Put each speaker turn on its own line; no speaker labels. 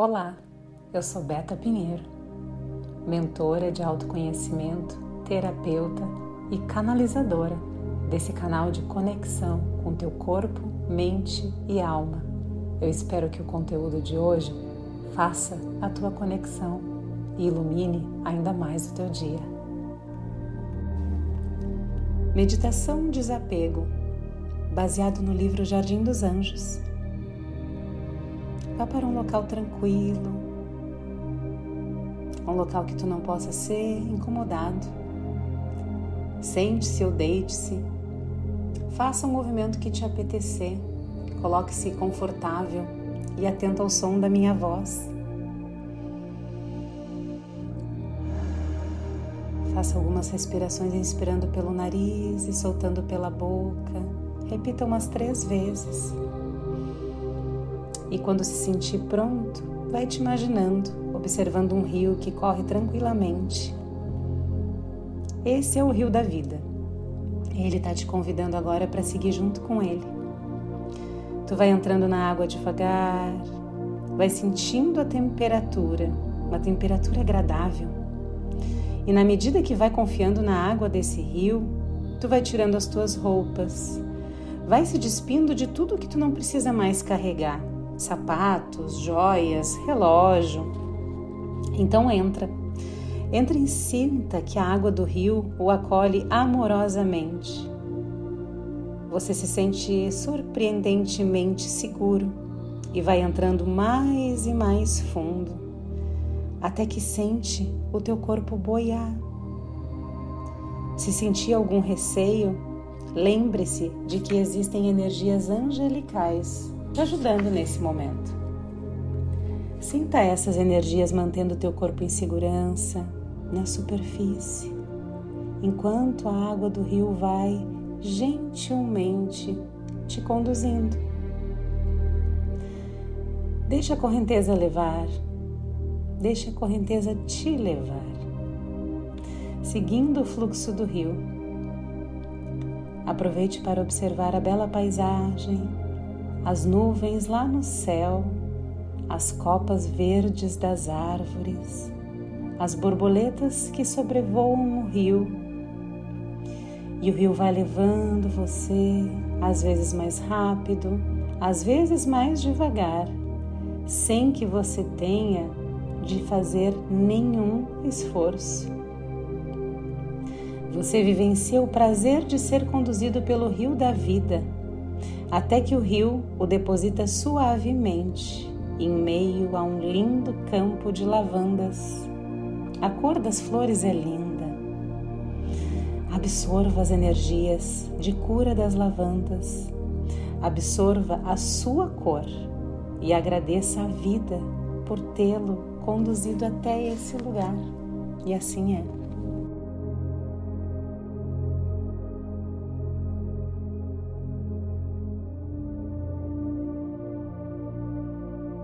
Olá, eu sou Beta Pinheiro, mentora de autoconhecimento, terapeuta e canalizadora desse canal de conexão com teu corpo, mente e alma. Eu espero que o conteúdo de hoje faça a tua conexão e ilumine ainda mais o teu dia. Meditação Desapego, baseado no livro Jardim dos Anjos Vá para um local tranquilo, um local que tu não possa ser incomodado. Sente-se ou deite-se. Faça um movimento que te apetecer. Coloque-se confortável e atento ao som da minha voz. Faça algumas respirações inspirando pelo nariz e soltando pela boca. Repita umas três vezes. E quando se sentir pronto, vai te imaginando, observando um rio que corre tranquilamente. Esse é o rio da vida. Ele está te convidando agora para seguir junto com ele. Tu vai entrando na água devagar, vai sentindo a temperatura, uma temperatura agradável. E na medida que vai confiando na água desse rio, tu vai tirando as tuas roupas, vai se despindo de tudo que tu não precisa mais carregar sapatos, joias, relógio. Então entra. Entra e sinta que a água do rio o acolhe amorosamente. Você se sente surpreendentemente seguro e vai entrando mais e mais fundo, até que sente o teu corpo boiar. Se sentir algum receio, lembre-se de que existem energias angelicais te ajudando nesse momento. Sinta essas energias mantendo o teu corpo em segurança, na superfície, enquanto a água do rio vai gentilmente te conduzindo. Deixa a correnteza levar, deixa a correnteza te levar, seguindo o fluxo do rio. Aproveite para observar a bela paisagem, as nuvens lá no céu, as copas verdes das árvores, as borboletas que sobrevoam o rio. E o rio vai levando você, às vezes mais rápido, às vezes mais devagar, sem que você tenha de fazer nenhum esforço. Você vivencia o prazer de ser conduzido pelo rio da vida até que o rio o deposita suavemente em meio a um lindo campo de lavandas. A cor das flores é linda. Absorva as energias de cura das lavandas. Absorva a sua cor e agradeça a vida por tê-lo conduzido até esse lugar. E assim é.